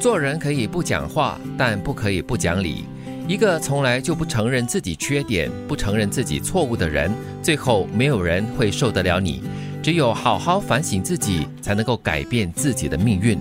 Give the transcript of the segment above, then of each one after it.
做人可以不讲话，但不可以不讲理。一个从来就不承认自己缺点、不承认自己错误的人，最后没有人会受得了你。只有好好反省自己，才能够改变自己的命运。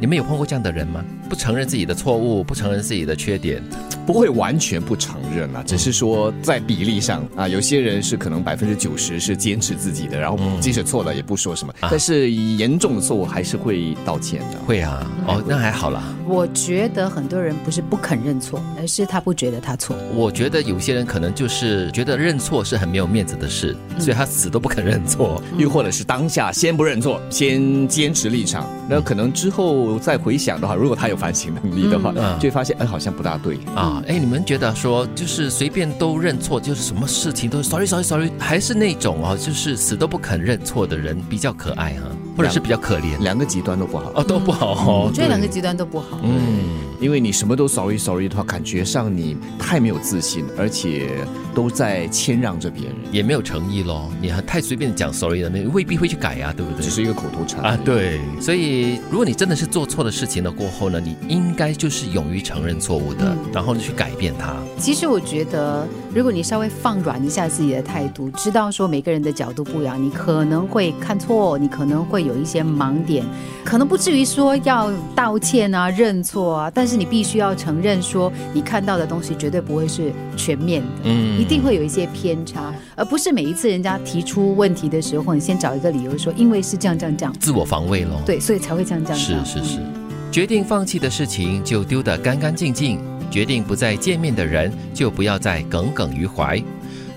你们有碰过这样的人吗？不承认自己的错误，不承认自己的缺点。不会完全不承认了，只是说在比例上啊，有些人是可能百分之九十是坚持自己的，然后即使错了也不说什么，但是严重的错误还是会道歉的。会啊，哦，那还好啦。我觉得很多人不是不肯认错，而是他不觉得他错。我觉得有些人可能就是觉得认错是很没有面子的事，所以他死都不肯认错，又或者是当下先不认错，先坚持立场，那可能之后再回想的话，如果他有反省能力的话，就会发现哎，好像不大对。啊。哎，你们觉得说就是随便都认错，就是什么事情都 sorry sorry sorry，还是那种哦，就是死都不肯认错的人比较可爱哈，或者是比较可怜，两个极端都不好。哦，都不好哦，我觉得两个极端都不好。嗯，因为你什么都 sorry sorry 的话，感觉上你太没有自信，而且都在谦让着别人，也没有诚意咯。你还太随便讲 sorry 了，你未必会去改呀，对不对？只是一个口头禅啊。对，所以如果你真的是做错了事情了过后呢，你应该就是勇于承认错误的，然后呢去改变它。其实我觉得，如果你稍微放软一下自己的态度，知道说每个人的角度不一样，你可能会看错，你可能会有一些盲点，可能不至于说要道歉啊、认错啊，但是你必须要承认说，你看到的东西绝对不会是全面的，嗯，一定会有一些偏差，而不是每一次人家提出问题的时候，你先找一个理由说，因为是这样这样这样，自我防卫咯。对，所以才会这样这样。是是是，决定放弃的事情就丢得干干净净。决定不再见面的人，就不要再耿耿于怀。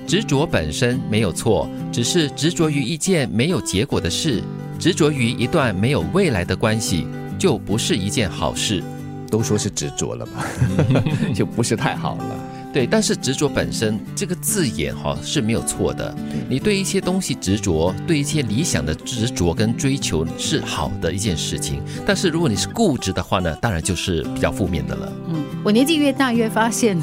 执着本身没有错，只是执着于一件没有结果的事，执着于一段没有未来的关系，就不是一件好事。都说是执着了嘛，就不是太好了。对，但是执着本身这个字眼哈是没有错的。你对一些东西执着，对一些理想的执着跟追求是好的一件事情。但是如果你是固执的话呢，当然就是比较负面的了。嗯，我年纪越大越发现，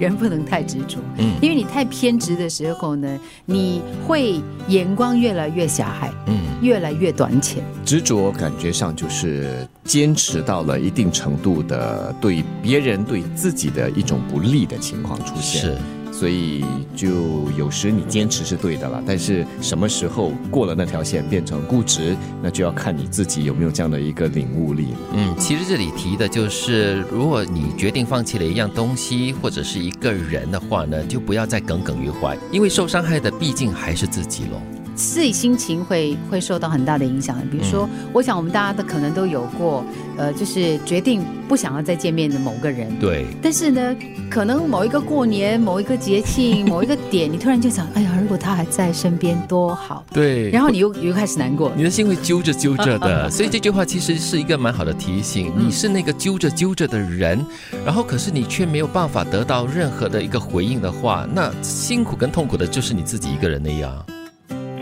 人不能太执着。嗯，因为你太偏执的时候呢，你会眼光越来越狭隘，嗯，越来越短浅。执着感觉上就是坚持到了一定程度的对别人对自己的一种不利的情况。出现是，所以就有时你坚持是对的了，但是什么时候过了那条线变成固执，那就要看你自己有没有这样的一个领悟力。嗯，其实这里提的就是，如果你决定放弃了一样东西或者是一个人的话呢，就不要再耿耿于怀，因为受伤害的毕竟还是自己喽。自己心情会会受到很大的影响比如说，我想我们大家都可能都有过，呃，就是决定不想要再见面的某个人。对。但是呢，可能某一个过年、某一个节庆、某一个点，你突然就想，哎呀，如果他还在身边多好。对。然后你又又开始难过，你的心会揪着揪着的。所以这句话其实是一个蛮好的提醒，你是那个揪着揪着的人，然后可是你却没有办法得到任何的一个回应的话，那辛苦跟痛苦的就是你自己一个人的呀。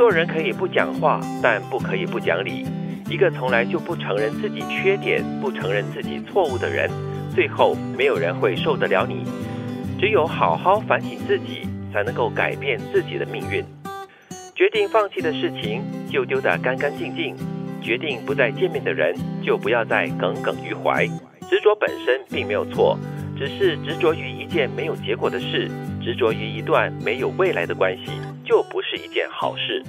做人可以不讲话，但不可以不讲理。一个从来就不承认自己缺点、不承认自己错误的人，最后没有人会受得了你。只有好好反省自己，才能够改变自己的命运。决定放弃的事情就丢得干干净净。决定不再见面的人，就不要再耿耿于怀。执着本身并没有错，只是执着于一件没有结果的事，执着于一段没有未来的关系。就不是一件好事。